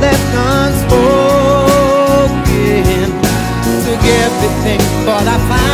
left unspoken. Took everything, but I found.